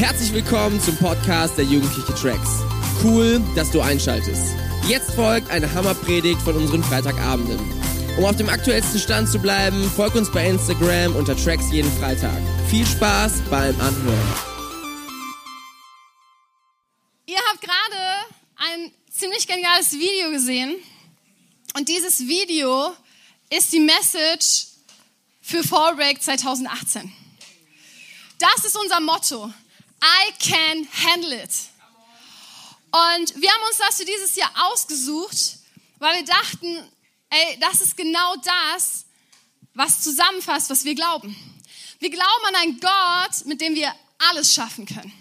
Herzlich willkommen zum Podcast der Jugendliche Tracks. Cool, dass du einschaltest. Jetzt folgt eine Hammerpredigt von unseren Freitagabenden. Um auf dem aktuellsten Stand zu bleiben, folg uns bei Instagram unter Tracks jeden Freitag. Viel Spaß beim Anhören. Ihr habt gerade ein ziemlich geniales Video gesehen. Und dieses Video ist die Message für Fallbreak 2018. Das ist unser Motto. I can handle it. Und wir haben uns das für dieses Jahr ausgesucht, weil wir dachten, ey, das ist genau das, was zusammenfasst, was wir glauben. Wir glauben an einen Gott, mit dem wir alles schaffen können.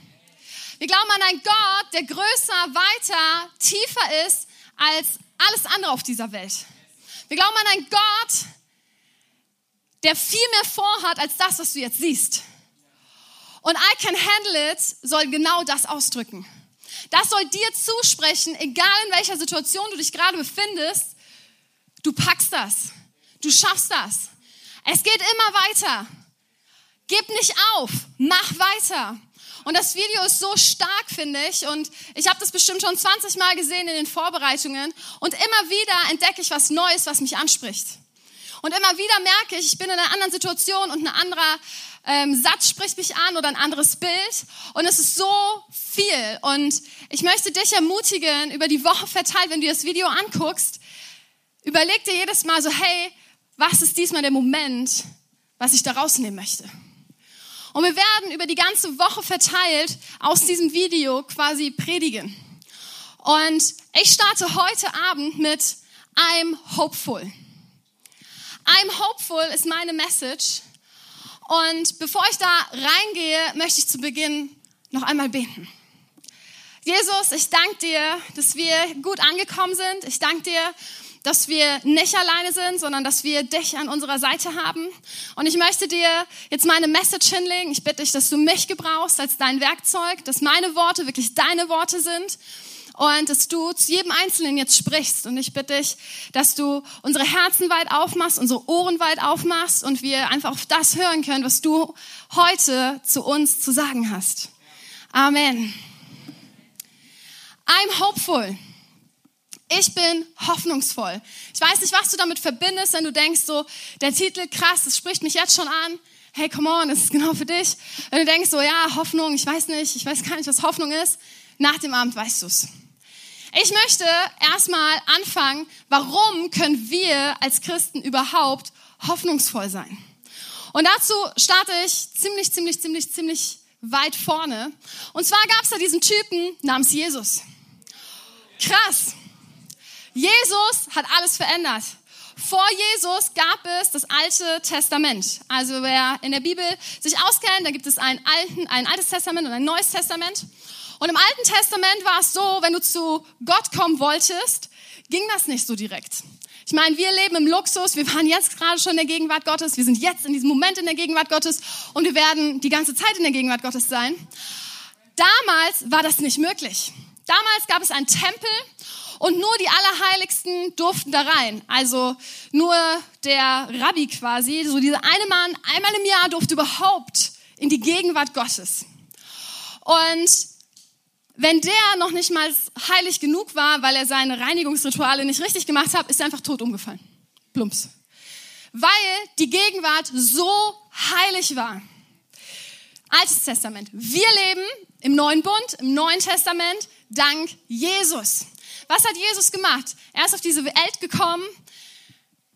Wir glauben an einen Gott, der größer, weiter, tiefer ist als alles andere auf dieser Welt. Wir glauben an einen Gott, der viel mehr vorhat als das, was du jetzt siehst. Und I can handle it soll genau das ausdrücken. Das soll dir zusprechen, egal in welcher Situation du dich gerade befindest. Du packst das. Du schaffst das. Es geht immer weiter. Gib nicht auf. Mach weiter. Und das Video ist so stark, finde ich. Und ich habe das bestimmt schon 20 Mal gesehen in den Vorbereitungen. Und immer wieder entdecke ich was Neues, was mich anspricht. Und immer wieder merke ich, ich bin in einer anderen Situation und ein anderer ähm, Satz spricht mich an oder ein anderes Bild. Und es ist so viel. Und ich möchte dich ermutigen, über die Woche verteilt, wenn du das Video anguckst, überleg dir jedes Mal so, hey, was ist diesmal der Moment, was ich da rausnehmen möchte? Und wir werden über die ganze Woche verteilt aus diesem Video quasi predigen. Und ich starte heute Abend mit I'm hopeful. I'm hopeful ist meine Message. Und bevor ich da reingehe, möchte ich zu Beginn noch einmal beten. Jesus, ich danke dir, dass wir gut angekommen sind. Ich danke dir, dass wir nicht alleine sind, sondern dass wir dich an unserer Seite haben. Und ich möchte dir jetzt meine Message hinlegen. Ich bitte dich, dass du mich gebrauchst als dein Werkzeug, dass meine Worte wirklich deine Worte sind und dass du zu jedem Einzelnen jetzt sprichst. Und ich bitte dich, dass du unsere Herzen weit aufmachst, unsere Ohren weit aufmachst und wir einfach auf das hören können, was du heute zu uns zu sagen hast. Amen. I'm hopeful. Ich bin hoffnungsvoll. Ich weiß nicht, was du damit verbindest, wenn du denkst so, der Titel, krass, das spricht mich jetzt schon an. Hey, come on, das ist genau für dich. Wenn du denkst so, ja, Hoffnung, ich weiß nicht, ich weiß gar nicht, was Hoffnung ist. Nach dem Abend weißt du's. Ich möchte erstmal anfangen, warum können wir als Christen überhaupt hoffnungsvoll sein? Und dazu starte ich ziemlich, ziemlich, ziemlich, ziemlich weit vorne. Und zwar gab es da diesen Typen namens Jesus. Krass. Jesus hat alles verändert. Vor Jesus gab es das Alte Testament. Also wer in der Bibel sich auskennt, da gibt es ein, alten, ein Altes Testament und ein Neues Testament. Und im Alten Testament war es so, wenn du zu Gott kommen wolltest, ging das nicht so direkt. Ich meine, wir leben im Luxus, wir waren jetzt gerade schon in der Gegenwart Gottes, wir sind jetzt in diesem Moment in der Gegenwart Gottes und wir werden die ganze Zeit in der Gegenwart Gottes sein. Damals war das nicht möglich. Damals gab es einen Tempel und nur die Allerheiligsten durften da rein. Also nur der Rabbi quasi, so dieser eine Mann einmal im Jahr durfte überhaupt in die Gegenwart Gottes. Und wenn der noch nicht mal heilig genug war, weil er seine Reinigungsrituale nicht richtig gemacht hat, ist er einfach tot umgefallen. Plumps. Weil die Gegenwart so heilig war. Altes Testament. Wir leben im neuen Bund, im neuen Testament, dank Jesus. Was hat Jesus gemacht? Er ist auf diese Welt gekommen.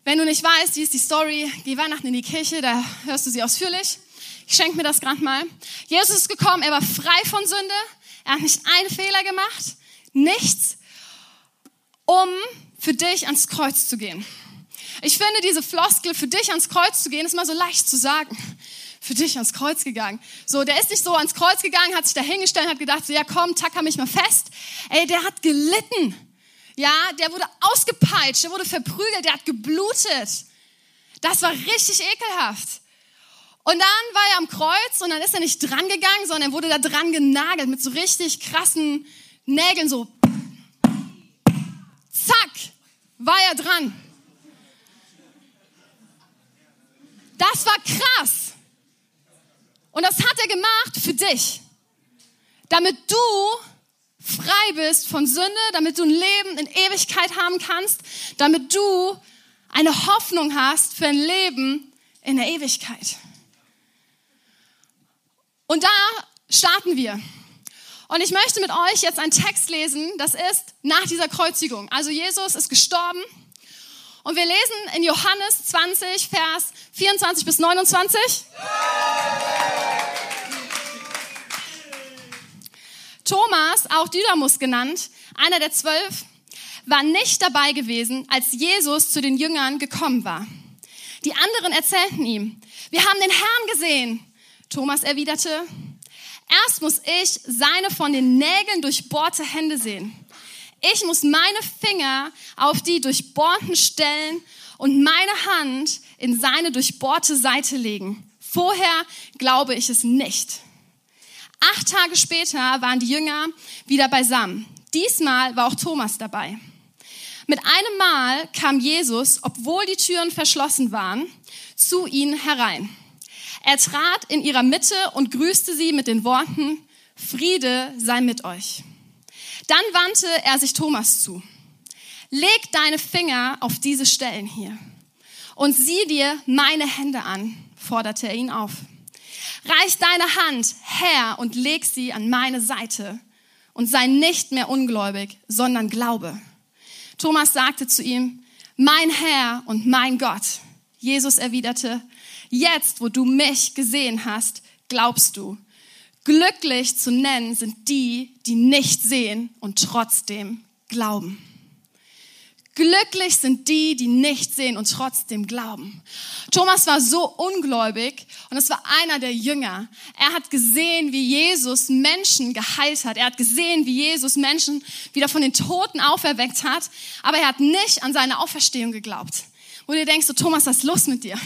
Wenn du nicht weißt, wie ist die Story, geh Weihnachten in die Kirche, da hörst du sie ausführlich. Ich schenke mir das gerade mal. Jesus ist gekommen, er war frei von Sünde, er hat nicht einen Fehler gemacht, nichts, um für dich ans Kreuz zu gehen. Ich finde diese Floskel, für dich ans Kreuz zu gehen, ist mal so leicht zu sagen. Für dich ans Kreuz gegangen. So, der ist nicht so ans Kreuz gegangen, hat sich da hingestellt, hat gedacht, so, ja komm, tacker mich mal fest. Ey, der hat gelitten. Ja, der wurde ausgepeitscht, der wurde verprügelt, der hat geblutet. Das war richtig ekelhaft. Und dann war er am Kreuz und dann ist er nicht dran gegangen, sondern er wurde da dran genagelt mit so richtig krassen Nägeln, so zack, war er dran. Das war krass. Und das hat er gemacht für dich. damit du frei bist von Sünde, damit du ein Leben in Ewigkeit haben kannst, damit du eine Hoffnung hast für ein Leben in der Ewigkeit. Und da starten wir. Und ich möchte mit euch jetzt einen Text lesen, das ist nach dieser Kreuzigung. Also Jesus ist gestorben. Und wir lesen in Johannes 20, Vers 24 bis 29. Thomas, auch Didymus genannt, einer der zwölf, war nicht dabei gewesen, als Jesus zu den Jüngern gekommen war. Die anderen erzählten ihm, wir haben den Herrn gesehen. Thomas erwiderte, erst muss ich seine von den Nägeln durchbohrte Hände sehen. Ich muss meine Finger auf die durchbohrten Stellen und meine Hand in seine durchbohrte Seite legen. Vorher glaube ich es nicht. Acht Tage später waren die Jünger wieder beisammen. Diesmal war auch Thomas dabei. Mit einem Mal kam Jesus, obwohl die Türen verschlossen waren, zu ihnen herein. Er trat in ihrer Mitte und grüßte sie mit den Worten, Friede sei mit euch. Dann wandte er sich Thomas zu. Leg deine Finger auf diese Stellen hier und sieh dir meine Hände an, forderte er ihn auf. Reich deine Hand her und leg sie an meine Seite und sei nicht mehr ungläubig, sondern glaube. Thomas sagte zu ihm, mein Herr und mein Gott. Jesus erwiderte, jetzt, wo du mich gesehen hast, glaubst du. Glücklich zu nennen sind die, die nicht sehen und trotzdem glauben. Glücklich sind die, die nicht sehen und trotzdem glauben. Thomas war so ungläubig und es war einer der Jünger. Er hat gesehen, wie Jesus Menschen geheilt hat. Er hat gesehen, wie Jesus Menschen wieder von den Toten auferweckt hat. Aber er hat nicht an seine Auferstehung geglaubt. Wo du denkst, so, Thomas, was ist los mit dir?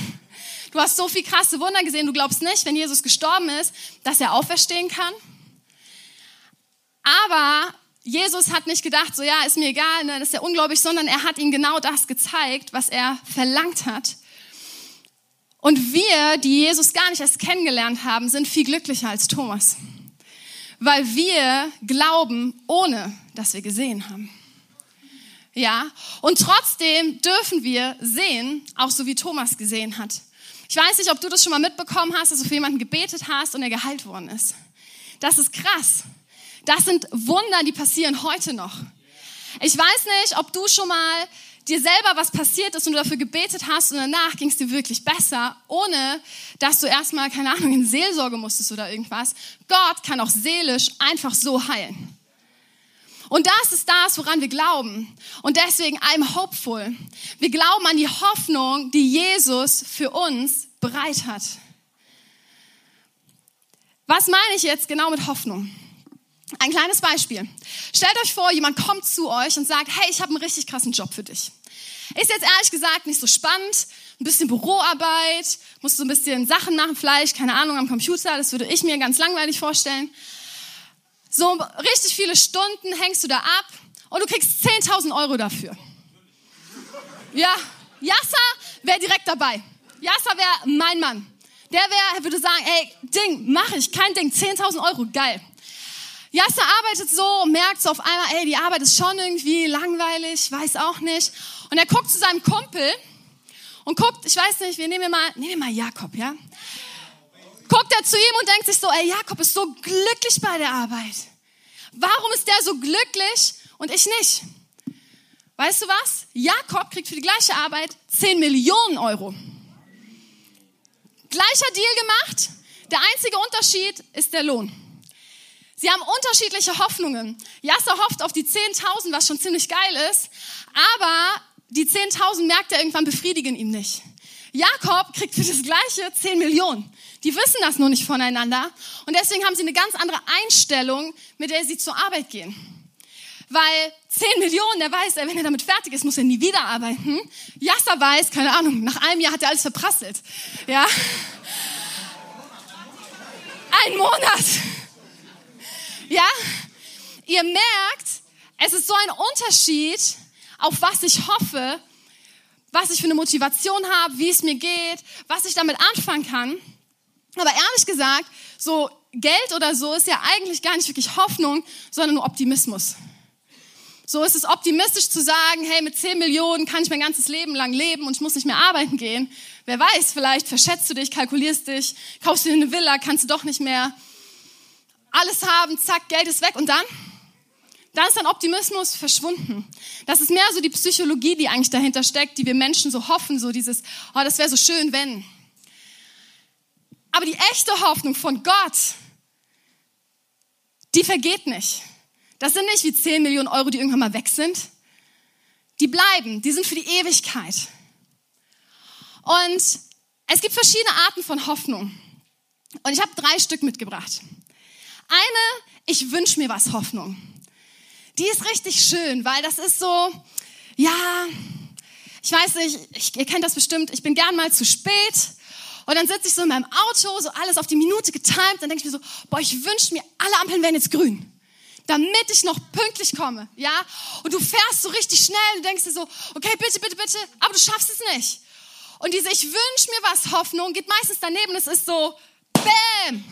Du hast so viel krasse Wunder gesehen. Du glaubst nicht, wenn Jesus gestorben ist, dass er auferstehen kann. Aber Jesus hat nicht gedacht, so ja, ist mir egal, ne, das ist ja ungläubig, sondern er hat ihm genau das gezeigt, was er verlangt hat. Und wir, die Jesus gar nicht erst kennengelernt haben, sind viel glücklicher als Thomas. Weil wir glauben, ohne dass wir gesehen haben. Ja, und trotzdem dürfen wir sehen, auch so wie Thomas gesehen hat. Ich weiß nicht, ob du das schon mal mitbekommen hast, dass du für jemanden gebetet hast und er geheilt worden ist. Das ist krass. Das sind Wunder, die passieren heute noch. Ich weiß nicht, ob du schon mal dir selber was passiert ist und du dafür gebetet hast und danach ging es dir wirklich besser, ohne dass du erstmal, keine Ahnung, in Seelsorge musstest oder irgendwas. Gott kann auch seelisch einfach so heilen. Und das ist das, woran wir glauben. Und deswegen I'm hopeful. Wir glauben an die Hoffnung, die Jesus für uns bereit hat. Was meine ich jetzt genau mit Hoffnung? Ein kleines Beispiel. Stellt euch vor, jemand kommt zu euch und sagt, hey, ich habe einen richtig krassen Job für dich. Ist jetzt ehrlich gesagt nicht so spannend, ein bisschen Büroarbeit, musst du ein bisschen Sachen machen, vielleicht, keine Ahnung, am Computer, das würde ich mir ganz langweilig vorstellen. So richtig viele Stunden hängst du da ab und du kriegst 10.000 Euro dafür. Ja, Yasser wäre direkt dabei. Yasser wäre mein Mann. Der wäre, würde sagen, ey, Ding, mach ich, kein Ding, 10.000 Euro, geil. Jasser arbeitet so und merkt so auf einmal, ey, die Arbeit ist schon irgendwie langweilig, weiß auch nicht. Und er guckt zu seinem Kumpel und guckt, ich weiß nicht, wir nehmen mal, nehmen mal Jakob, ja? Guckt er zu ihm und denkt sich so, ey, Jakob ist so glücklich bei der Arbeit. Warum ist der so glücklich und ich nicht? Weißt du was? Jakob kriegt für die gleiche Arbeit 10 Millionen Euro. Gleicher Deal gemacht. Der einzige Unterschied ist der Lohn. Sie haben unterschiedliche Hoffnungen. Jasser hofft auf die 10.000, was schon ziemlich geil ist, aber die 10.000 merkt er irgendwann befriedigen ihm nicht. Jakob kriegt für das Gleiche 10 Millionen. Die wissen das nur nicht voneinander und deswegen haben sie eine ganz andere Einstellung, mit der sie zur Arbeit gehen. Weil 10 Millionen, der weiß, wenn er damit fertig ist, muss er nie wieder arbeiten. Jasser weiß, keine Ahnung, nach einem Jahr hat er alles verprasselt. Ja. Ein Monat. Ja? Ihr merkt, es ist so ein Unterschied, auf was ich hoffe, was ich für eine Motivation habe, wie es mir geht, was ich damit anfangen kann. Aber ehrlich gesagt, so Geld oder so ist ja eigentlich gar nicht wirklich Hoffnung, sondern nur Optimismus. So ist es optimistisch zu sagen, hey, mit 10 Millionen kann ich mein ganzes Leben lang leben und ich muss nicht mehr arbeiten gehen. Wer weiß, vielleicht verschätzt du dich, kalkulierst dich, kaufst dir eine Villa, kannst du doch nicht mehr alles haben, zack, Geld ist weg und dann? Dann ist dein Optimismus verschwunden. Das ist mehr so die Psychologie, die eigentlich dahinter steckt, die wir Menschen so hoffen, so dieses, oh, das wäre so schön, wenn. Aber die echte Hoffnung von Gott, die vergeht nicht. Das sind nicht wie 10 Millionen Euro, die irgendwann mal weg sind. Die bleiben, die sind für die Ewigkeit. Und es gibt verschiedene Arten von Hoffnung. Und ich habe drei Stück mitgebracht. Eine, ich wünsche mir was Hoffnung. Die ist richtig schön, weil das ist so, ja, ich weiß nicht, ich, ihr kennt das bestimmt, ich bin gern mal zu spät. Und dann sitze ich so in meinem Auto, so alles auf die Minute getimt, dann denke ich mir so, boah, ich wünsche mir, alle Ampeln wären jetzt grün damit ich noch pünktlich komme, ja? Und du fährst so richtig schnell und denkst dir so, okay, bitte, bitte, bitte, aber du schaffst es nicht. Und diese Ich wünsche mir was Hoffnung geht meistens daneben, es ist so, bäm,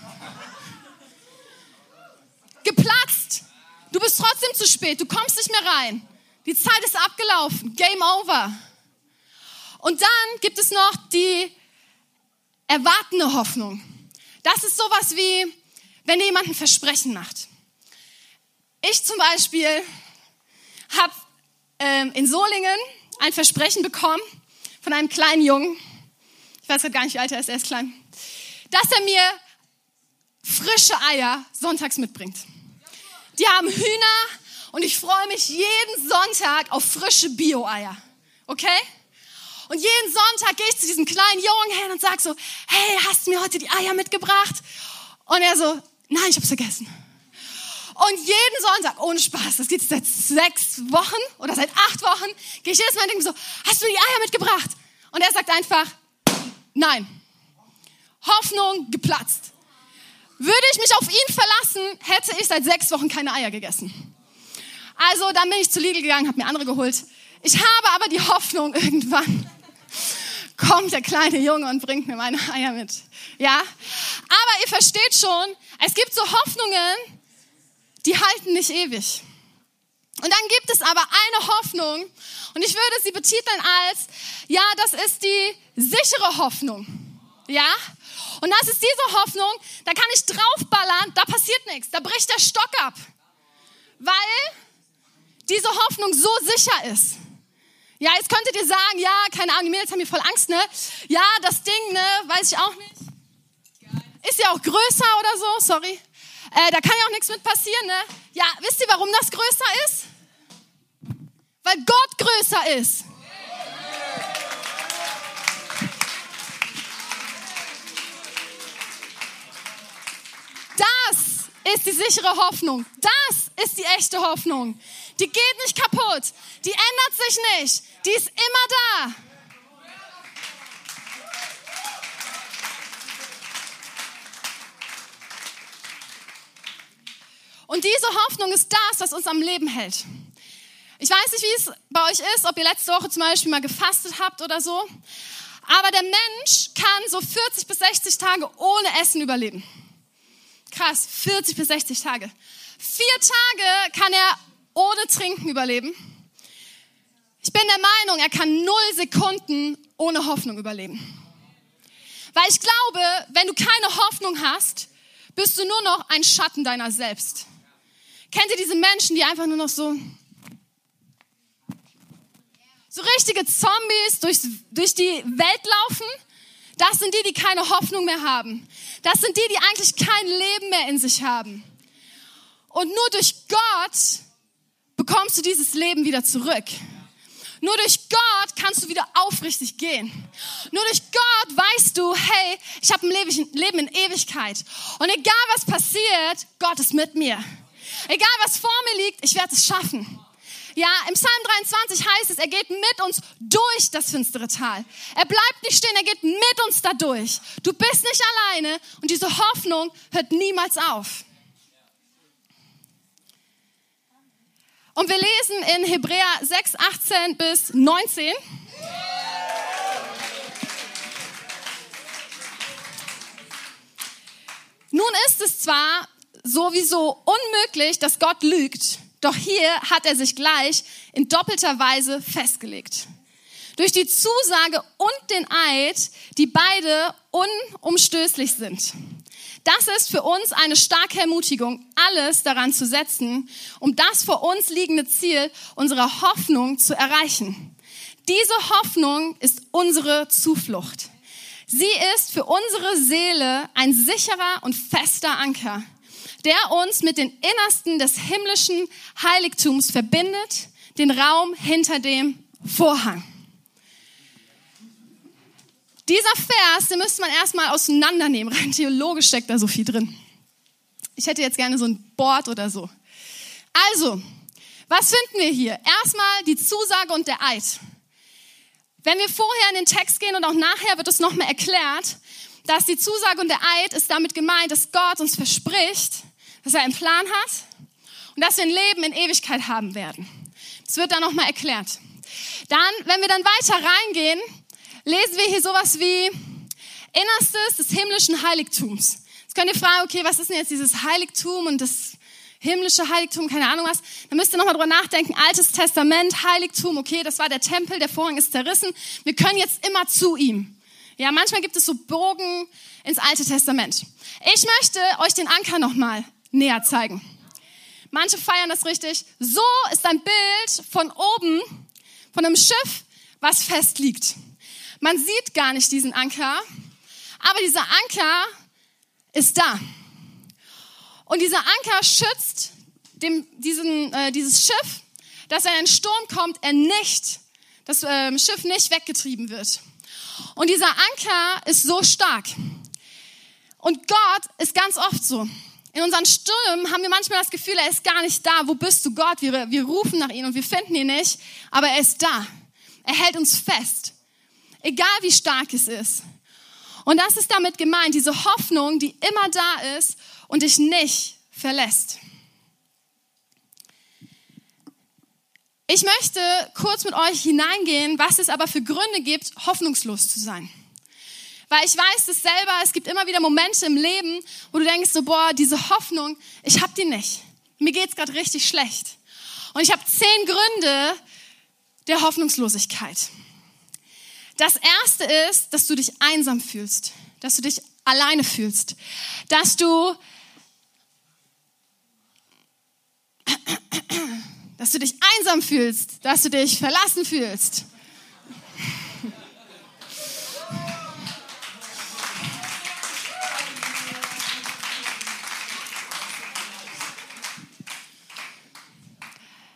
geplatzt. Du bist trotzdem zu spät, du kommst nicht mehr rein. Die Zeit ist abgelaufen, Game over. Und dann gibt es noch die erwartende Hoffnung. Das ist sowas wie, wenn dir jemand ein Versprechen macht. Ich zum Beispiel habe ähm, in Solingen ein Versprechen bekommen von einem kleinen Jungen, ich weiß gar nicht, wie alt er ist, er ist klein, dass er mir frische Eier sonntags mitbringt. Die haben Hühner und ich freue mich jeden Sonntag auf frische Bio-Eier. Okay? Und jeden Sonntag gehe ich zu diesem kleinen Jungen hin und sage so, hey, hast du mir heute die Eier mitgebracht? Und er so, nein, ich habe es vergessen. Und jeden Sonntag, ohne Spaß, das geht seit sechs Wochen oder seit acht Wochen, gehe ich jedes Mal und denke so, hast du die Eier mitgebracht? Und er sagt einfach, nein. Hoffnung geplatzt. Würde ich mich auf ihn verlassen, hätte ich seit sechs Wochen keine Eier gegessen. Also dann bin ich zu Lidl gegangen, habe mir andere geholt. Ich habe aber die Hoffnung, irgendwann kommt der kleine Junge und bringt mir meine Eier mit. Ja? Aber ihr versteht schon, es gibt so Hoffnungen, die halten nicht ewig. Und dann gibt es aber eine Hoffnung und ich würde sie betiteln als, ja, das ist die sichere Hoffnung. Ja? Und das ist diese Hoffnung, da kann ich draufballern, da passiert nichts, da bricht der Stock ab. Weil diese Hoffnung so sicher ist. Ja, jetzt könntet ihr sagen, ja, keine Ahnung, die Mädels haben hier voll Angst, ne? Ja, das Ding, ne, weiß ich auch nicht. Ist ja auch größer oder so, sorry. Äh, da kann ja auch nichts mit passieren, ne? Ja, wisst ihr, warum das größer ist? Weil Gott größer ist. Das ist die sichere Hoffnung. Das ist die echte Hoffnung. Die geht nicht kaputt. Die ändert sich nicht. Die ist immer da. Und diese Hoffnung ist das, was uns am Leben hält. Ich weiß nicht, wie es bei euch ist, ob ihr letzte Woche zum Beispiel mal gefastet habt oder so. Aber der Mensch kann so 40 bis 60 Tage ohne Essen überleben. Krass, 40 bis 60 Tage. Vier Tage kann er ohne Trinken überleben. Ich bin der Meinung, er kann null Sekunden ohne Hoffnung überleben. Weil ich glaube, wenn du keine Hoffnung hast, bist du nur noch ein Schatten deiner selbst. Kennt ihr diese Menschen, die einfach nur noch so, so richtige Zombies durch, durch die Welt laufen? Das sind die, die keine Hoffnung mehr haben. Das sind die, die eigentlich kein Leben mehr in sich haben. Und nur durch Gott bekommst du dieses Leben wieder zurück. Nur durch Gott kannst du wieder aufrichtig gehen. Nur durch Gott weißt du, hey, ich habe ein Leben in Ewigkeit. Und egal was passiert, Gott ist mit mir. Egal was vor mir liegt, ich werde es schaffen. Ja, im Psalm 23 heißt es, er geht mit uns durch das finstere Tal. Er bleibt nicht stehen, er geht mit uns da durch. Du bist nicht alleine und diese Hoffnung hört niemals auf. Und wir lesen in Hebräer 6, 18 bis 19. Nun ist es zwar sowieso unmöglich, dass Gott lügt, doch hier hat er sich gleich in doppelter Weise festgelegt. Durch die Zusage und den Eid, die beide unumstößlich sind. Das ist für uns eine starke Ermutigung, alles daran zu setzen, um das vor uns liegende Ziel unserer Hoffnung zu erreichen. Diese Hoffnung ist unsere Zuflucht. Sie ist für unsere Seele ein sicherer und fester Anker, der uns mit den Innersten des himmlischen Heiligtums verbindet, den Raum hinter dem Vorhang. Dieser Vers, den müsste man erstmal auseinandernehmen. Rein theologisch steckt da so viel drin. Ich hätte jetzt gerne so ein Board oder so. Also, was finden wir hier? Erstmal die Zusage und der Eid. Wenn wir vorher in den Text gehen und auch nachher wird es nochmal erklärt, dass die Zusage und der Eid ist damit gemeint, dass Gott uns verspricht, dass er einen Plan hat und dass wir ein Leben in Ewigkeit haben werden. Das wird dann nochmal erklärt. Dann, wenn wir dann weiter reingehen, lesen wir hier sowas wie Innerstes des himmlischen Heiligtums. Jetzt könnt ihr fragen, okay, was ist denn jetzt dieses Heiligtum und das himmlische Heiligtum, keine Ahnung was. Dann müsst ihr nochmal drüber nachdenken. Altes Testament, Heiligtum, okay, das war der Tempel, der Vorhang ist zerrissen. Wir können jetzt immer zu ihm. Ja, manchmal gibt es so Bogen ins Alte Testament. Ich möchte euch den Anker nochmal näher zeigen. Manche feiern das richtig. So ist ein Bild von oben, von einem Schiff, was fest liegt. Man sieht gar nicht diesen Anker, aber dieser Anker ist da. Und dieser Anker schützt dem, diesen, äh, dieses Schiff, dass wenn ein Sturm kommt, er nicht, das äh, Schiff nicht weggetrieben wird. Und dieser Anker ist so stark. Und Gott ist ganz oft so. In unseren Stürmen haben wir manchmal das Gefühl, er ist gar nicht da. Wo bist du, Gott? Wir, wir rufen nach ihm und wir finden ihn nicht, aber er ist da. Er hält uns fest egal wie stark es ist. Und das ist damit gemeint, diese Hoffnung, die immer da ist und dich nicht verlässt. Ich möchte kurz mit euch hineingehen, was es aber für Gründe gibt, hoffnungslos zu sein. Weil ich weiß es selber, es gibt immer wieder Momente im Leben, wo du denkst so, boah, diese Hoffnung, ich habe die nicht. Mir geht's gerade richtig schlecht. Und ich habe zehn Gründe der Hoffnungslosigkeit. Das erste ist, dass du dich einsam fühlst, dass du dich alleine fühlst, dass du, dass du dich einsam fühlst, dass du dich verlassen fühlst.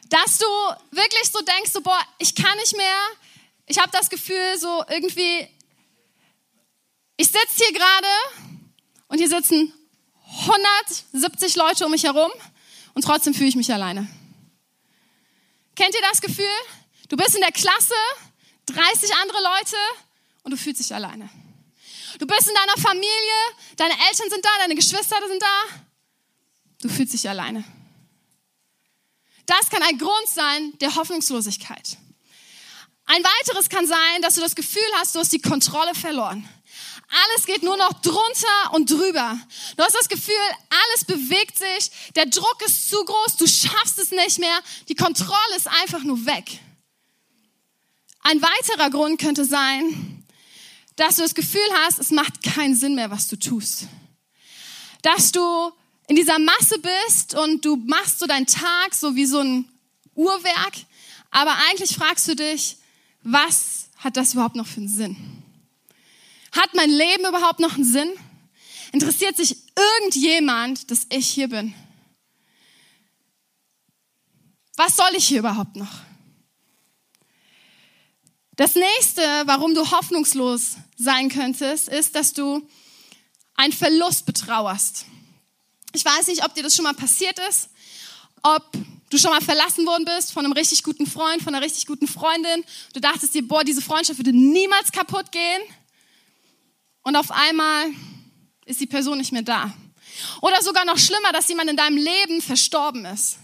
Dass du wirklich so denkst, so, boah, ich kann nicht mehr, ich habe das Gefühl, so irgendwie, ich sitze hier gerade und hier sitzen 170 Leute um mich herum und trotzdem fühle ich mich alleine. Kennt ihr das Gefühl? Du bist in der Klasse, 30 andere Leute und du fühlst dich alleine. Du bist in deiner Familie, deine Eltern sind da, deine Geschwister sind da. Du fühlst dich alleine. Das kann ein Grund sein der Hoffnungslosigkeit. Ein weiteres kann sein, dass du das Gefühl hast, du hast die Kontrolle verloren. Alles geht nur noch drunter und drüber. Du hast das Gefühl, alles bewegt sich, der Druck ist zu groß, du schaffst es nicht mehr, die Kontrolle ist einfach nur weg. Ein weiterer Grund könnte sein, dass du das Gefühl hast, es macht keinen Sinn mehr, was du tust. Dass du in dieser Masse bist und du machst so deinen Tag so wie so ein Uhrwerk, aber eigentlich fragst du dich, was hat das überhaupt noch für einen Sinn? Hat mein Leben überhaupt noch einen Sinn? Interessiert sich irgendjemand, dass ich hier bin? Was soll ich hier überhaupt noch? Das nächste, warum du hoffnungslos sein könntest, ist, dass du einen Verlust betrauerst. Ich weiß nicht, ob dir das schon mal passiert ist, ob du schon mal verlassen worden bist von einem richtig guten Freund, von einer richtig guten Freundin. Du dachtest dir, boah, diese Freundschaft würde niemals kaputt gehen. Und auf einmal ist die Person nicht mehr da. Oder sogar noch schlimmer, dass jemand in deinem Leben verstorben ist.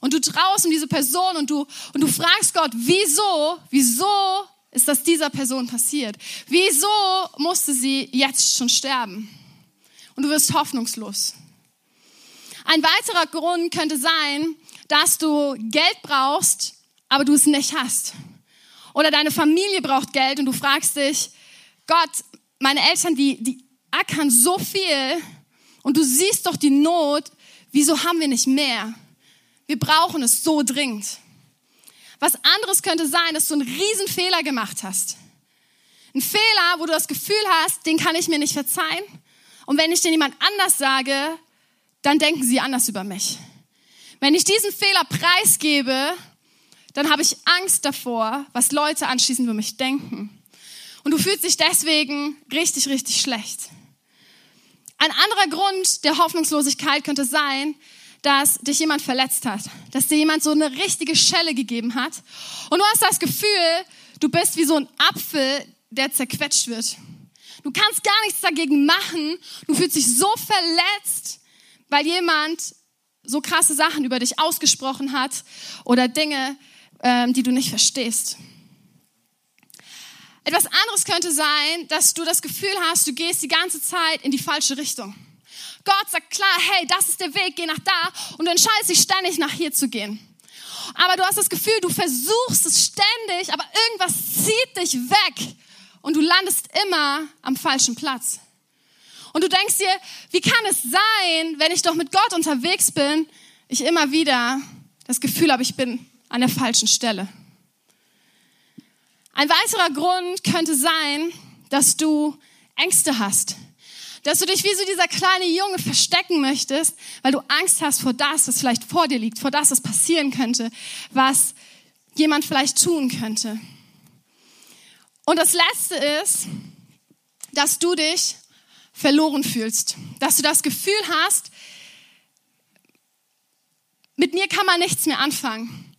Und du traust um diese Person und du, und du fragst Gott, wieso, wieso ist das dieser Person passiert? Wieso musste sie jetzt schon sterben? und du wirst hoffnungslos. Ein weiterer Grund könnte sein, dass du Geld brauchst, aber du es nicht hast. Oder deine Familie braucht Geld und du fragst dich, Gott, meine Eltern, die, die ackern so viel und du siehst doch die Not, wieso haben wir nicht mehr? Wir brauchen es so dringend. Was anderes könnte sein, dass du einen riesen Fehler gemacht hast. Ein Fehler, wo du das Gefühl hast, den kann ich mir nicht verzeihen. Und wenn ich den jemand anders sage, dann denken sie anders über mich. Wenn ich diesen Fehler preisgebe, dann habe ich Angst davor, was Leute anschließend über mich denken. Und du fühlst dich deswegen richtig, richtig schlecht. Ein anderer Grund der Hoffnungslosigkeit könnte sein, dass dich jemand verletzt hat, dass dir jemand so eine richtige Schelle gegeben hat. Und du hast das Gefühl, du bist wie so ein Apfel, der zerquetscht wird. Du kannst gar nichts dagegen machen. Du fühlst dich so verletzt, weil jemand so krasse Sachen über dich ausgesprochen hat oder Dinge, ähm, die du nicht verstehst. Etwas anderes könnte sein, dass du das Gefühl hast, du gehst die ganze Zeit in die falsche Richtung. Gott sagt klar, hey, das ist der Weg, geh nach da und du entscheidest dich ständig nach hier zu gehen. Aber du hast das Gefühl, du versuchst es ständig, aber irgendwas zieht dich weg und du landest immer am falschen Platz. Und du denkst dir, wie kann es sein, wenn ich doch mit Gott unterwegs bin, ich immer wieder das Gefühl habe, ich bin an der falschen Stelle. Ein weiterer Grund könnte sein, dass du Ängste hast. Dass du dich wie so dieser kleine Junge verstecken möchtest, weil du Angst hast vor das, was vielleicht vor dir liegt, vor das, was passieren könnte, was jemand vielleicht tun könnte. Und das Letzte ist, dass du dich verloren fühlst. Dass du das Gefühl hast, mit mir kann man nichts mehr anfangen.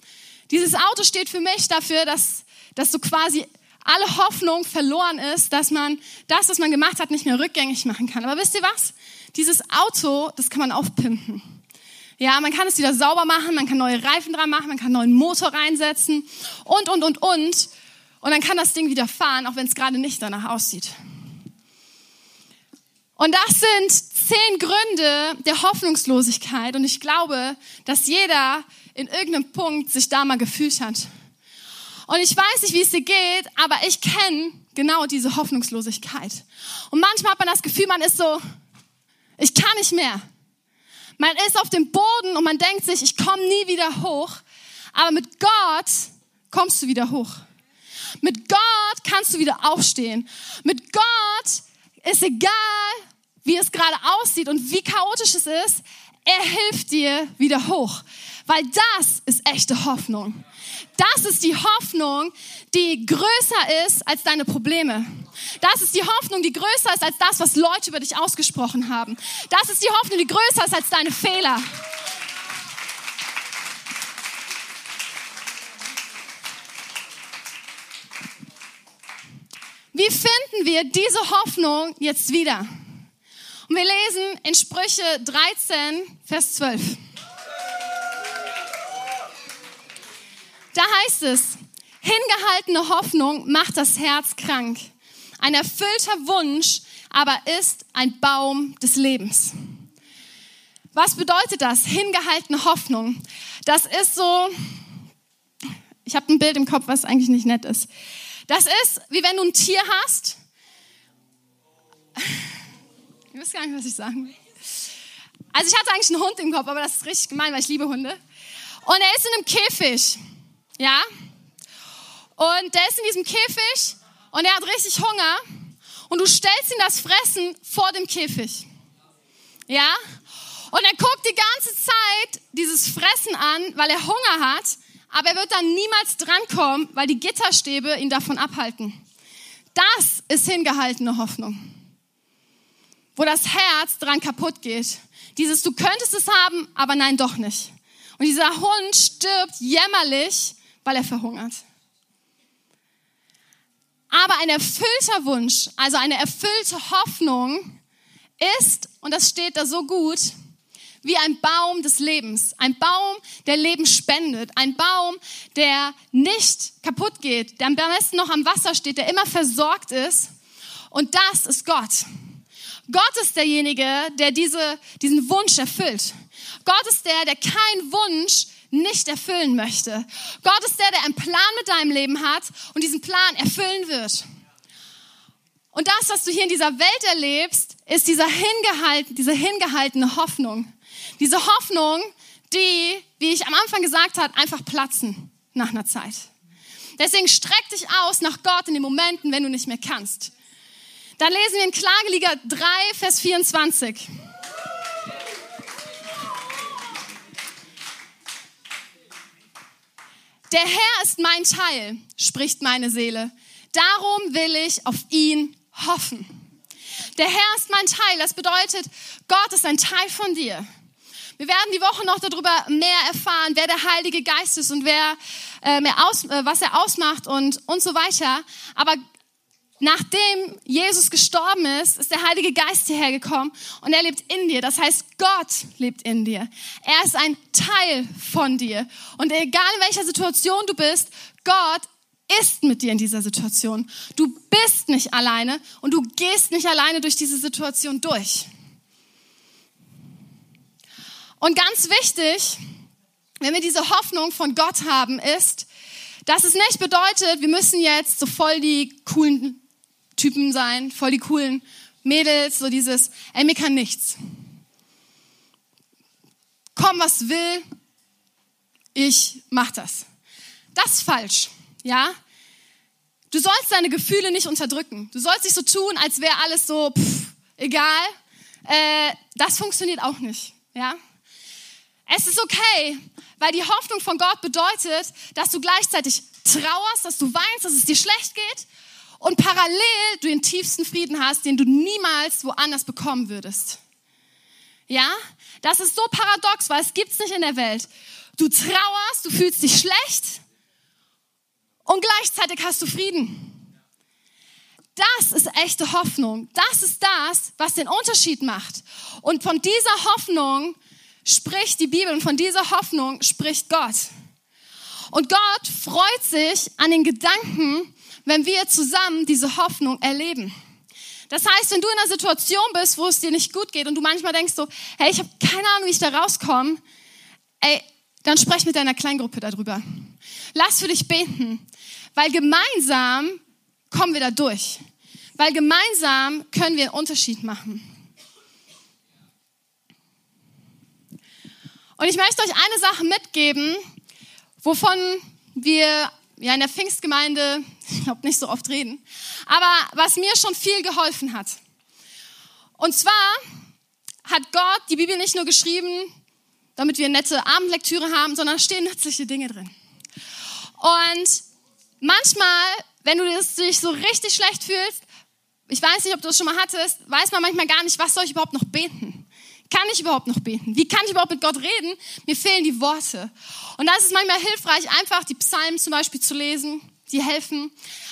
Dieses Auto steht für mich dafür, dass, dass so quasi alle Hoffnung verloren ist, dass man das, was man gemacht hat, nicht mehr rückgängig machen kann. Aber wisst ihr was? Dieses Auto, das kann man aufpimpen. Ja, man kann es wieder sauber machen, man kann neue Reifen dran machen, man kann neuen Motor reinsetzen und, und, und, und. Und dann kann das Ding wieder fahren, auch wenn es gerade nicht danach aussieht. Und das sind zehn Gründe der Hoffnungslosigkeit. Und ich glaube, dass jeder in irgendeinem Punkt sich da mal gefühlt hat. Und ich weiß nicht, wie es dir geht, aber ich kenne genau diese Hoffnungslosigkeit. Und manchmal hat man das Gefühl, man ist so, ich kann nicht mehr. Man ist auf dem Boden und man denkt sich, ich komme nie wieder hoch. Aber mit Gott kommst du wieder hoch. Mit Gott kannst du wieder aufstehen. Mit Gott ist egal, wie es gerade aussieht und wie chaotisch es ist, er hilft dir wieder hoch. Weil das ist echte Hoffnung. Das ist die Hoffnung, die größer ist als deine Probleme. Das ist die Hoffnung, die größer ist als das, was Leute über dich ausgesprochen haben. Das ist die Hoffnung, die größer ist als deine Fehler. Wie finden wir diese Hoffnung jetzt wieder? Und wir lesen in Sprüche 13, Vers 12. Da heißt es, hingehaltene Hoffnung macht das Herz krank. Ein erfüllter Wunsch aber ist ein Baum des Lebens. Was bedeutet das? Hingehaltene Hoffnung. Das ist so, ich habe ein Bild im Kopf, was eigentlich nicht nett ist. Das ist, wie wenn du ein Tier hast ich weiß gar nicht, was ich sagen will. Also ich hatte eigentlich einen Hund im Kopf, aber das ist richtig gemein, weil ich liebe Hunde. Und er ist in einem Käfig. Ja? Und der ist in diesem Käfig und er hat richtig Hunger. Und du stellst ihm das Fressen vor dem Käfig. Ja? Und er guckt die ganze Zeit dieses Fressen an, weil er Hunger hat. Aber er wird dann niemals drankommen, weil die Gitterstäbe ihn davon abhalten. Das ist hingehaltene Hoffnung wo das Herz dran kaputt geht. Dieses, du könntest es haben, aber nein, doch nicht. Und dieser Hund stirbt jämmerlich, weil er verhungert. Aber ein erfüllter Wunsch, also eine erfüllte Hoffnung ist, und das steht da so gut, wie ein Baum des Lebens. Ein Baum, der Leben spendet. Ein Baum, der nicht kaputt geht, der am besten noch am Wasser steht, der immer versorgt ist. Und das ist Gott. Gott ist derjenige, der diese, diesen Wunsch erfüllt. Gott ist der, der keinen Wunsch nicht erfüllen möchte. Gott ist der, der einen Plan mit deinem Leben hat und diesen Plan erfüllen wird. Und das, was du hier in dieser Welt erlebst, ist dieser hingehalten, diese hingehaltene Hoffnung. Diese Hoffnung, die, wie ich am Anfang gesagt habe, einfach platzen nach einer Zeit. Deswegen streck dich aus nach Gott in den Momenten, wenn du nicht mehr kannst. Dann lesen wir in Klagelieder 3, Vers 24. Der Herr ist mein Teil, spricht meine Seele. Darum will ich auf ihn hoffen. Der Herr ist mein Teil. Das bedeutet, Gott ist ein Teil von dir. Wir werden die Woche noch darüber mehr erfahren, wer der Heilige Geist ist und wer, äh, mehr aus, äh, was er ausmacht und, und so weiter. Aber nachdem Jesus gestorben ist, ist der Heilige Geist hierher gekommen und er lebt in dir. Das heißt, Gott lebt in dir. Er ist ein Teil von dir. Und egal in welcher Situation du bist, Gott ist mit dir in dieser Situation. Du bist nicht alleine und du gehst nicht alleine durch diese Situation durch. Und ganz wichtig, wenn wir diese Hoffnung von Gott haben, ist, dass es nicht bedeutet, wir müssen jetzt so voll die coolen Typen sein, voll die coolen Mädels, so dieses, ey, mir kann nichts. Komm, was will, ich mach das. Das ist falsch, ja? Du sollst deine Gefühle nicht unterdrücken. Du sollst nicht so tun, als wäre alles so, pff, egal. Äh, das funktioniert auch nicht, ja? Es ist okay, weil die Hoffnung von Gott bedeutet, dass du gleichzeitig trauerst, dass du weinst, dass es dir schlecht geht und parallel du den tiefsten Frieden hast, den du niemals woanders bekommen würdest. Ja? Das ist so paradox, weil es gibt's nicht in der Welt. Du trauerst, du fühlst dich schlecht und gleichzeitig hast du Frieden. Das ist echte Hoffnung. Das ist das, was den Unterschied macht. Und von dieser Hoffnung spricht die Bibel und von dieser Hoffnung spricht Gott. Und Gott freut sich an den Gedanken, wenn wir zusammen diese Hoffnung erleben. Das heißt, wenn du in einer Situation bist, wo es dir nicht gut geht und du manchmal denkst so, hey, ich habe keine Ahnung, wie ich da rauskomme, ey, dann sprech mit deiner Kleingruppe darüber. Lass für dich beten, weil gemeinsam kommen wir da durch. Weil gemeinsam können wir einen Unterschied machen. Und ich möchte euch eine Sache mitgeben, wovon wir ja in der Pfingstgemeinde, ich glaube, nicht so oft reden, aber was mir schon viel geholfen hat. Und zwar hat Gott die Bibel nicht nur geschrieben, damit wir nette Abendlektüre haben, sondern stehen nützliche Dinge drin. Und manchmal, wenn du dich so richtig schlecht fühlst, ich weiß nicht, ob du das schon mal hattest, weiß man manchmal gar nicht, was soll ich überhaupt noch beten kann ich überhaupt noch beten? Wie kann ich überhaupt mit Gott reden? Mir fehlen die Worte. Und da ist es manchmal hilfreich, einfach die Psalmen zum Beispiel zu lesen. Die helfen.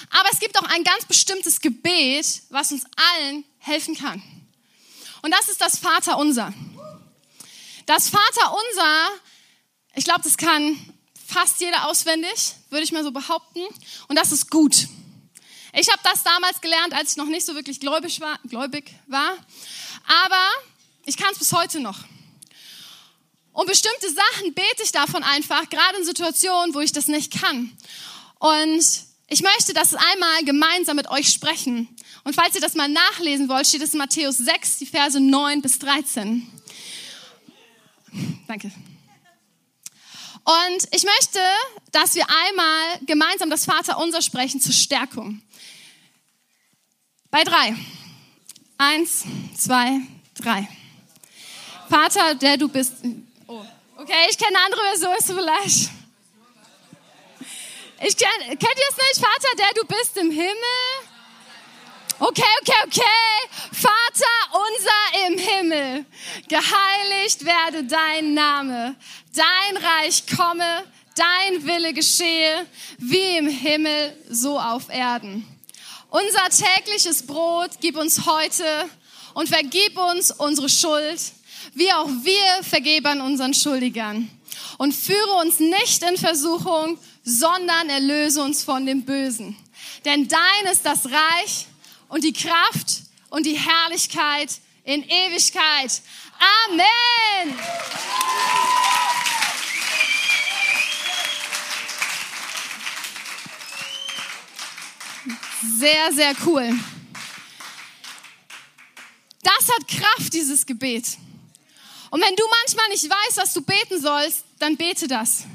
Aber es gibt auch ein ganz bestimmtes Gebet, was uns allen helfen kann. Und das ist das Vaterunser. Das Vaterunser, ich glaube, das kann fast jeder auswendig, würde ich mal so behaupten. Und das ist gut. Ich habe das damals gelernt, als ich noch nicht so wirklich gläubig war. Gläubig war. Aber ich kann es bis heute noch. Und bestimmte Sachen bete ich davon einfach, gerade in Situationen, wo ich das nicht kann. Und ich möchte das einmal gemeinsam mit euch sprechen. Und falls ihr das mal nachlesen wollt, steht es in Matthäus 6, die Verse 9 bis 13. Danke. Und ich möchte, dass wir einmal gemeinsam das Vaterunser sprechen zur Stärkung. Bei drei. Eins, zwei, drei. Vater, der du bist. Oh, okay, ich kenne andere Version, vielleicht. Ich kenn, kennt ihr es nicht? Vater, der du bist im Himmel. Okay, okay, okay. Vater unser im Himmel, geheiligt werde dein Name. Dein Reich komme, dein Wille geschehe, wie im Himmel, so auf Erden. Unser tägliches Brot gib uns heute und vergib uns unsere Schuld, wie auch wir vergebern unseren Schuldigern. Und führe uns nicht in Versuchung, sondern erlöse uns von dem Bösen. Denn dein ist das Reich und die Kraft und die Herrlichkeit in Ewigkeit. Amen. Sehr, sehr cool. Das hat Kraft, dieses Gebet. Und wenn du manchmal nicht weißt, was du beten sollst, dann bete das.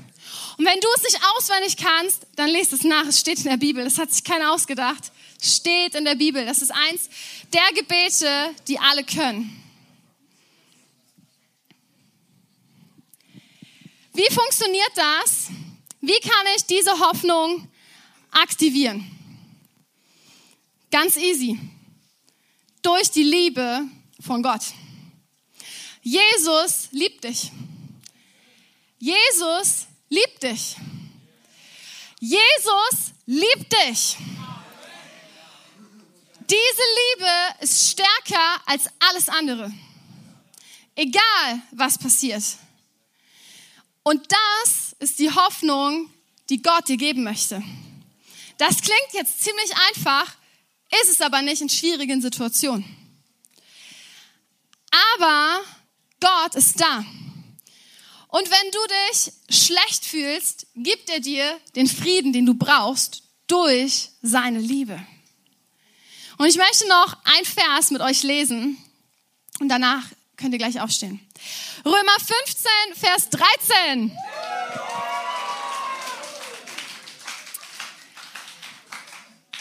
Und wenn du es nicht auswendig kannst, dann lest es nach. Es steht in der Bibel. Das hat sich keiner ausgedacht. Steht in der Bibel. Das ist eins der Gebete, die alle können. Wie funktioniert das? Wie kann ich diese Hoffnung aktivieren? Ganz easy. Durch die Liebe von Gott. Jesus liebt dich. Jesus liebt dich. Jesus liebt dich. Diese Liebe ist stärker als alles andere. Egal, was passiert. Und das ist die Hoffnung, die Gott dir geben möchte. Das klingt jetzt ziemlich einfach, ist es aber nicht in schwierigen Situationen. Aber Gott ist da. Und wenn du dich schlecht fühlst, gibt er dir den Frieden, den du brauchst, durch seine Liebe. Und ich möchte noch ein Vers mit euch lesen und danach könnt ihr gleich aufstehen. Römer 15, Vers 13.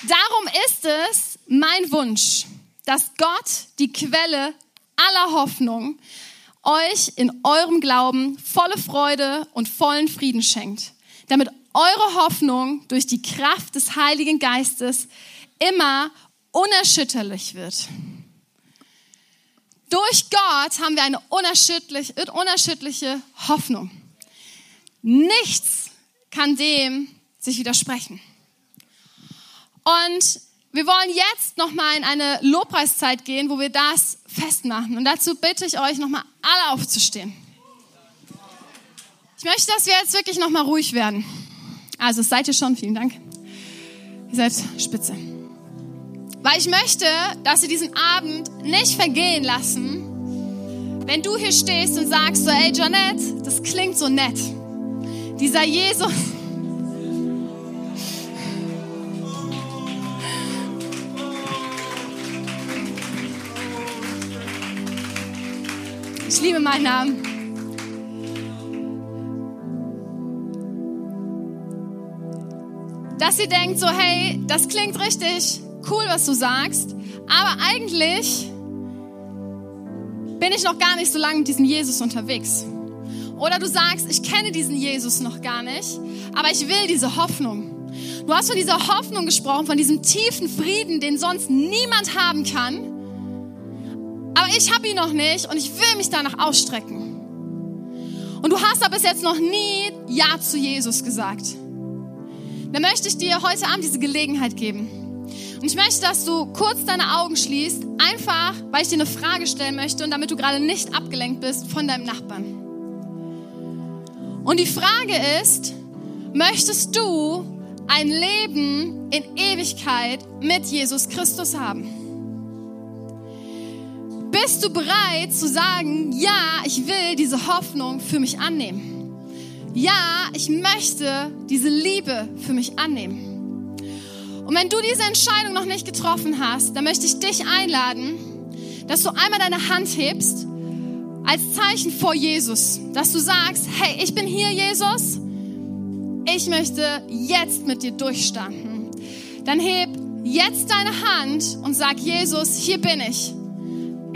Darum ist es mein Wunsch, dass Gott die Quelle aller Hoffnung euch in eurem Glauben volle Freude und vollen Frieden schenkt, damit eure Hoffnung durch die Kraft des Heiligen Geistes immer unerschütterlich wird. Durch Gott haben wir eine unerschütterliche, unerschütterliche Hoffnung. Nichts kann dem sich widersprechen. Und wir wollen jetzt nochmal in eine Lobpreiszeit gehen, wo wir das festmachen. Und dazu bitte ich euch nochmal alle aufzustehen. Ich möchte, dass wir jetzt wirklich nochmal ruhig werden. Also seid ihr schon, vielen Dank. Ihr seid spitze. Weil ich möchte, dass wir diesen Abend nicht vergehen lassen, wenn du hier stehst und sagst so, ey Janette, das klingt so nett. Dieser Jesus, liebe meinen Namen. Dass ihr denkt so, hey, das klingt richtig cool, was du sagst, aber eigentlich bin ich noch gar nicht so lange mit diesem Jesus unterwegs. Oder du sagst, ich kenne diesen Jesus noch gar nicht, aber ich will diese Hoffnung. Du hast von dieser Hoffnung gesprochen, von diesem tiefen Frieden, den sonst niemand haben kann aber ich habe ihn noch nicht und ich will mich danach ausstrecken. Und du hast aber bis jetzt noch nie Ja zu Jesus gesagt. Dann möchte ich dir heute Abend diese Gelegenheit geben. Und ich möchte, dass du kurz deine Augen schließt, einfach, weil ich dir eine Frage stellen möchte und damit du gerade nicht abgelenkt bist von deinem Nachbarn. Und die Frage ist, möchtest du ein Leben in Ewigkeit mit Jesus Christus haben? Bist du bereit zu sagen, ja, ich will diese Hoffnung für mich annehmen? Ja, ich möchte diese Liebe für mich annehmen. Und wenn du diese Entscheidung noch nicht getroffen hast, dann möchte ich dich einladen, dass du einmal deine Hand hebst als Zeichen vor Jesus, dass du sagst, hey, ich bin hier, Jesus. Ich möchte jetzt mit dir durchstanden. Dann heb jetzt deine Hand und sag, Jesus, hier bin ich.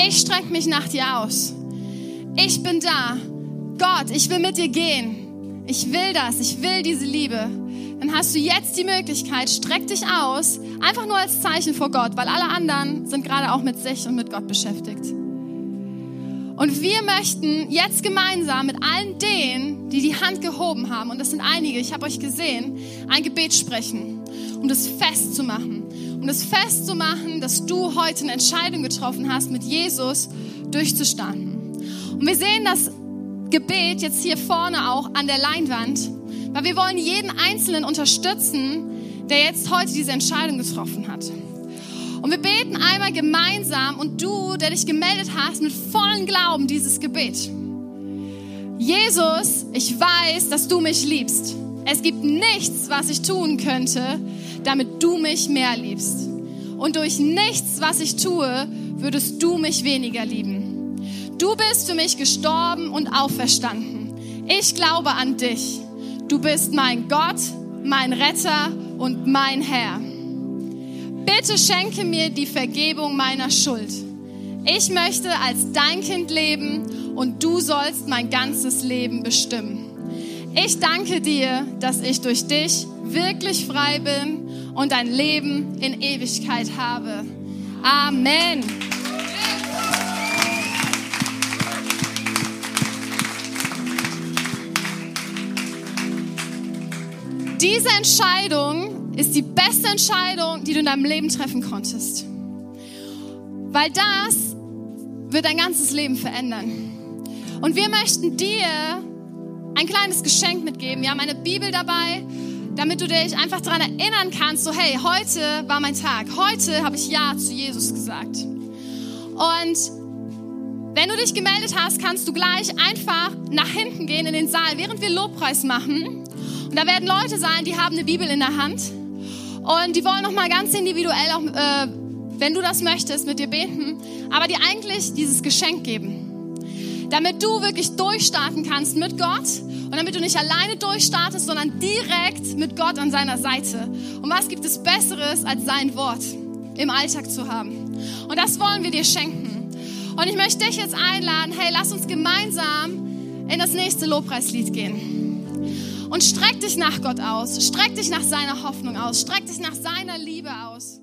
Ich strecke mich nach dir aus. Ich bin da. Gott, ich will mit dir gehen. Ich will das. Ich will diese Liebe. Dann hast du jetzt die Möglichkeit, streck dich aus, einfach nur als Zeichen vor Gott, weil alle anderen sind gerade auch mit sich und mit Gott beschäftigt. Und wir möchten jetzt gemeinsam mit allen denen, die die Hand gehoben haben, und das sind einige, ich habe euch gesehen, ein Gebet sprechen, um das festzumachen um das festzumachen, dass du heute eine Entscheidung getroffen hast, mit Jesus durchzustarten. Und wir sehen das Gebet jetzt hier vorne auch an der Leinwand, weil wir wollen jeden Einzelnen unterstützen, der jetzt heute diese Entscheidung getroffen hat. Und wir beten einmal gemeinsam und du, der dich gemeldet hast, mit vollem Glauben dieses Gebet. Jesus, ich weiß, dass du mich liebst. Es gibt nichts, was ich tun könnte, damit du mich mehr liebst. Und durch nichts, was ich tue, würdest du mich weniger lieben. Du bist für mich gestorben und auferstanden. Ich glaube an dich. Du bist mein Gott, mein Retter und mein Herr. Bitte schenke mir die Vergebung meiner Schuld. Ich möchte als dein Kind leben und du sollst mein ganzes Leben bestimmen. Ich danke dir, dass ich durch dich wirklich frei bin und ein Leben in Ewigkeit habe. Amen. Diese Entscheidung ist die beste Entscheidung, die du in deinem Leben treffen konntest. Weil das wird dein ganzes Leben verändern. Und wir möchten dir ein kleines Geschenk mitgeben. Wir haben eine Bibel dabei, damit du dich einfach daran erinnern kannst, so hey, heute war mein Tag. Heute habe ich Ja zu Jesus gesagt. Und wenn du dich gemeldet hast, kannst du gleich einfach nach hinten gehen in den Saal, während wir Lobpreis machen. Und da werden Leute sein, die haben eine Bibel in der Hand und die wollen noch mal ganz individuell auch, äh, wenn du das möchtest, mit dir beten, aber dir eigentlich dieses Geschenk geben, damit du wirklich durchstarten kannst mit Gott und damit du nicht alleine durchstartest, sondern direkt mit Gott an seiner Seite. Und was gibt es Besseres, als sein Wort im Alltag zu haben? Und das wollen wir dir schenken. Und ich möchte dich jetzt einladen, hey, lass uns gemeinsam in das nächste Lobpreislied gehen. Und streck dich nach Gott aus, streck dich nach seiner Hoffnung aus, streck dich nach seiner Liebe aus.